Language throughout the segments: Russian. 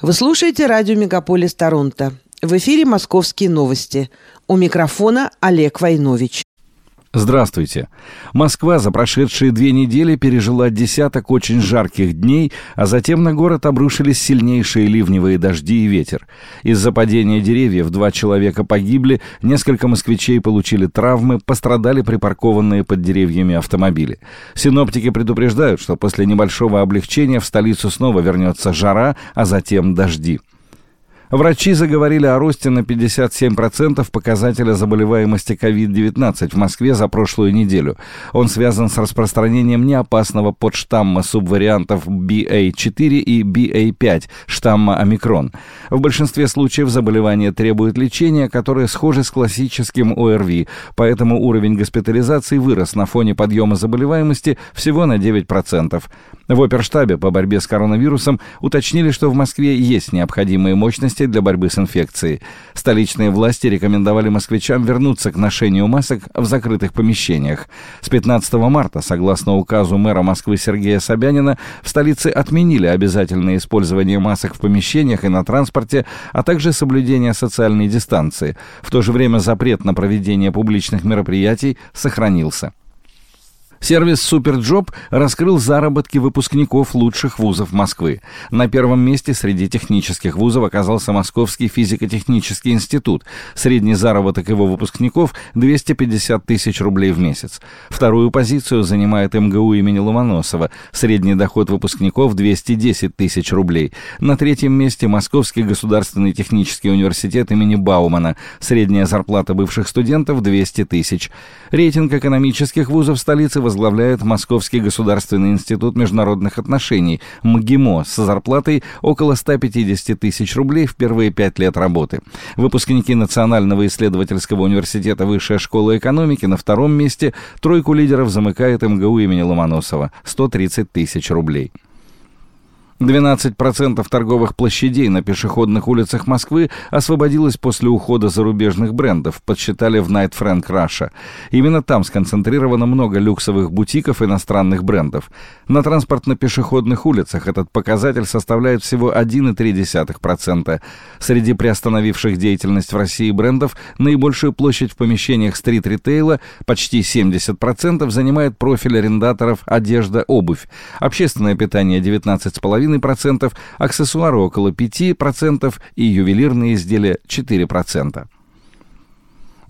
Вы слушаете радио «Мегаполис Торонто». В эфире «Московские новости». У микрофона Олег Войнович. Здравствуйте. Москва за прошедшие две недели пережила десяток очень жарких дней, а затем на город обрушились сильнейшие ливневые дожди и ветер. Из-за падения деревьев два человека погибли, несколько москвичей получили травмы, пострадали припаркованные под деревьями автомобили. Синоптики предупреждают, что после небольшого облегчения в столицу снова вернется жара, а затем дожди. Врачи заговорили о росте на 57% показателя заболеваемости COVID-19 в Москве за прошлую неделю. Он связан с распространением неопасного подштамма субвариантов BA4 и BA5 штамма омикрон. В большинстве случаев заболевание требует лечения, которое схоже с классическим ОРВИ, поэтому уровень госпитализации вырос на фоне подъема заболеваемости всего на 9%. В оперштабе по борьбе с коронавирусом уточнили, что в Москве есть необходимые мощности для борьбы с инфекцией. Столичные власти рекомендовали москвичам вернуться к ношению масок в закрытых помещениях. С 15 марта, согласно указу мэра Москвы Сергея Собянина, в столице отменили обязательное использование масок в помещениях и на транспорте, а также соблюдение социальной дистанции. В то же время запрет на проведение публичных мероприятий сохранился. Сервис «SuperJob» раскрыл заработки выпускников лучших вузов Москвы. На первом месте среди технических вузов оказался Московский физико-технический институт. Средний заработок его выпускников – 250 тысяч рублей в месяц. Вторую позицию занимает МГУ имени Ломоносова. Средний доход выпускников – 210 тысяч рублей. На третьем месте Московский государственный технический университет имени Баумана. Средняя зарплата бывших студентов – 200 тысяч. Рейтинг экономических вузов столицы возглавляет Московский государственный институт международных отношений МГИМО с зарплатой около 150 тысяч рублей в первые пять лет работы. Выпускники Национального исследовательского университета Высшая школа экономики на втором месте тройку лидеров замыкает МГУ имени Ломоносова – 130 тысяч рублей. 12% торговых площадей на пешеходных улицах Москвы освободилось после ухода зарубежных брендов, подсчитали в Night Frank Russia. Именно там сконцентрировано много люксовых бутиков иностранных брендов. На транспортно-пешеходных улицах этот показатель составляет всего 1,3%. Среди приостановивших деятельность в России брендов наибольшую площадь в помещениях стрит-ритейла, почти 70%, занимает профиль арендаторов одежда, обувь. Общественное питание 19,5%, 2,5%, аксессуары около 5% и ювелирные изделия 4%.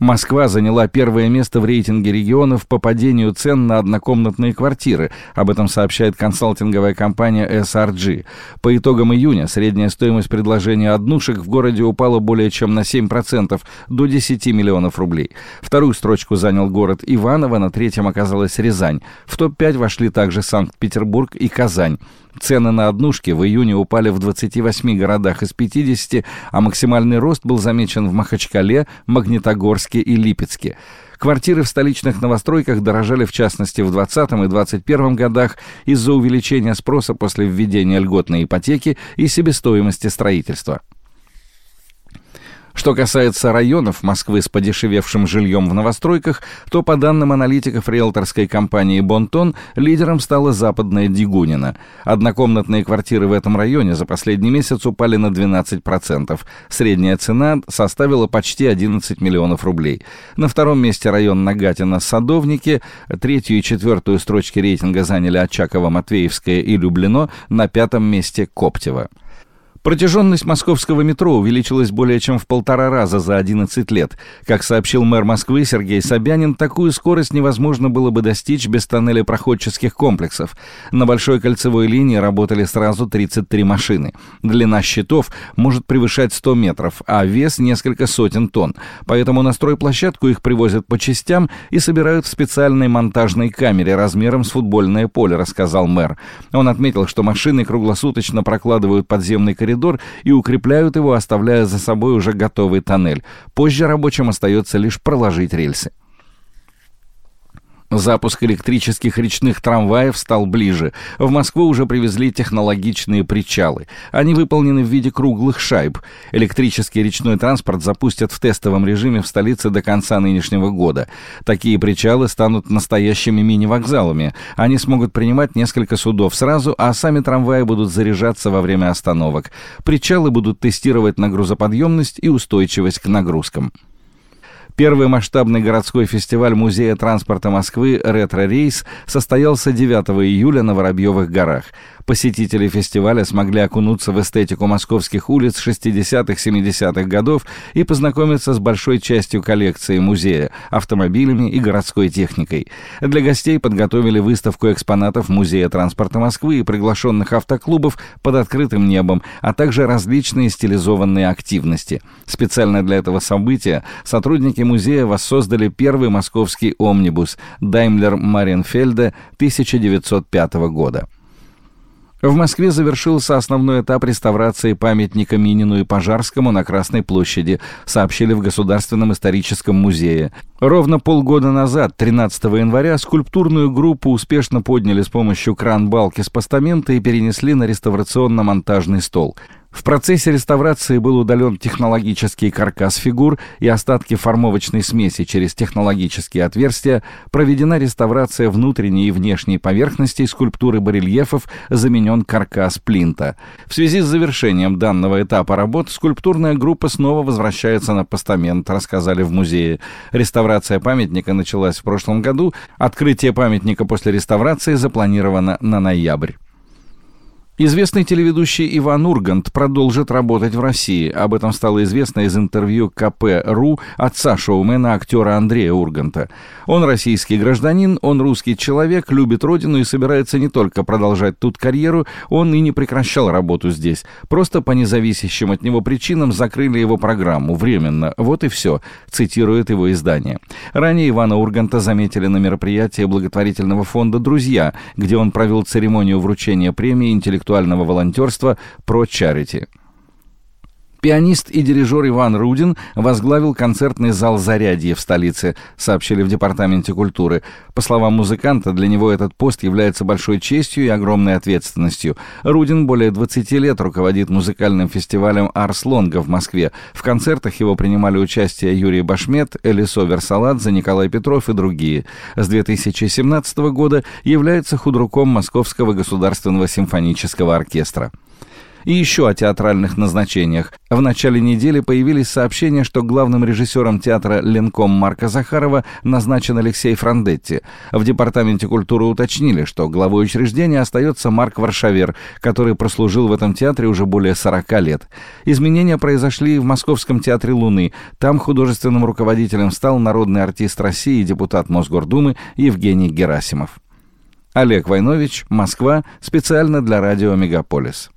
Москва заняла первое место в рейтинге регионов по падению цен на однокомнатные квартиры. Об этом сообщает консалтинговая компания SRG. По итогам июня средняя стоимость предложения однушек в городе упала более чем на 7%, до 10 миллионов рублей. Вторую строчку занял город Иваново, на третьем оказалась Рязань. В топ-5 вошли также Санкт-Петербург и Казань. Цены на однушки в июне упали в 28 городах из 50, а максимальный рост был замечен в Махачкале, Магнитогорске и Липецке. Квартиры в столичных новостройках дорожали в частности в 2020 и 2021 годах из-за увеличения спроса после введения льготной ипотеки и себестоимости строительства. Что касается районов Москвы с подешевевшим жильем в новостройках, то, по данным аналитиков риэлторской компании «Бонтон», лидером стала западная Дигунина. Однокомнатные квартиры в этом районе за последний месяц упали на 12%. Средняя цена составила почти 11 миллионов рублей. На втором месте район Нагатина-Садовники, третью и четвертую строчки рейтинга заняли Очаково, Матвеевское и Люблино, на пятом месте Коптево. Протяженность московского метро увеличилась более чем в полтора раза за 11 лет. Как сообщил мэр Москвы Сергей Собянин, такую скорость невозможно было бы достичь без тоннелей проходческих комплексов. На большой кольцевой линии работали сразу 33 машины. Длина щитов может превышать 100 метров, а вес несколько сотен тонн. Поэтому на стройплощадку их привозят по частям и собирают в специальной монтажной камере размером с футбольное поле, рассказал мэр. Он отметил, что машины круглосуточно прокладывают подземный коридор коридор и укрепляют его, оставляя за собой уже готовый тоннель. Позже рабочим остается лишь проложить рельсы. Запуск электрических речных трамваев стал ближе. В Москву уже привезли технологичные причалы. Они выполнены в виде круглых шайб. Электрический речной транспорт запустят в тестовом режиме в столице до конца нынешнего года. Такие причалы станут настоящими мини-вокзалами. Они смогут принимать несколько судов сразу, а сами трамваи будут заряжаться во время остановок. Причалы будут тестировать на грузоподъемность и устойчивость к нагрузкам. Первый масштабный городской фестиваль Музея транспорта Москвы «Ретро-рейс» состоялся 9 июля на Воробьевых горах. Посетители фестиваля смогли окунуться в эстетику московских улиц 60-70-х годов и познакомиться с большой частью коллекции музея, автомобилями и городской техникой. Для гостей подготовили выставку экспонатов Музея транспорта Москвы и приглашенных автоклубов под открытым небом, а также различные стилизованные активности. Специально для этого события сотрудники музея воссоздали первый московский омнибус Daimler Marienfelde 1905 года. В Москве завершился основной этап реставрации памятника Минину и Пожарскому на Красной площади, сообщили в Государственном историческом музее. Ровно полгода назад, 13 января, скульптурную группу успешно подняли с помощью кран-балки с постамента и перенесли на реставрационно-монтажный стол – в процессе реставрации был удален технологический каркас фигур и остатки формовочной смеси через технологические отверстия, проведена реставрация внутренней и внешней поверхностей скульптуры барельефов, заменен каркас плинта. В связи с завершением данного этапа работ скульптурная группа снова возвращается на постамент, рассказали в музее. Реставрация памятника началась в прошлом году, открытие памятника после реставрации запланировано на ноябрь. Известный телеведущий Иван Ургант продолжит работать в России. Об этом стало известно из интервью КП.ру отца шоумена актера Андрея Урганта. Он российский гражданин, он русский человек, любит родину и собирается не только продолжать тут карьеру, он и не прекращал работу здесь. Просто по независящим от него причинам закрыли его программу временно. Вот и все, цитирует его издание. Ранее Ивана Урганта заметили на мероприятии благотворительного фонда «Друзья», где он провел церемонию вручения премии интеллектуального интеллектуального волонтерства «Про Чарити». Пианист и дирижер Иван Рудин возглавил концертный зал «Зарядье» в столице, сообщили в Департаменте культуры. По словам музыканта, для него этот пост является большой честью и огромной ответственностью. Рудин более 20 лет руководит музыкальным фестивалем «Арс Лонга» в Москве. В концертах его принимали участие Юрий Башмет, Элисо Версаладзе, Николай Петров и другие. С 2017 года является худруком Московского государственного симфонического оркестра. И еще о театральных назначениях. В начале недели появились сообщения, что главным режиссером театра «Ленком» Марка Захарова назначен Алексей Франдетти. В Департаменте культуры уточнили, что главой учреждения остается Марк Варшавер, который прослужил в этом театре уже более 40 лет. Изменения произошли в Московском театре «Луны». Там художественным руководителем стал народный артист России и депутат Мосгордумы Евгений Герасимов. Олег Войнович, Москва, специально для радио «Мегаполис».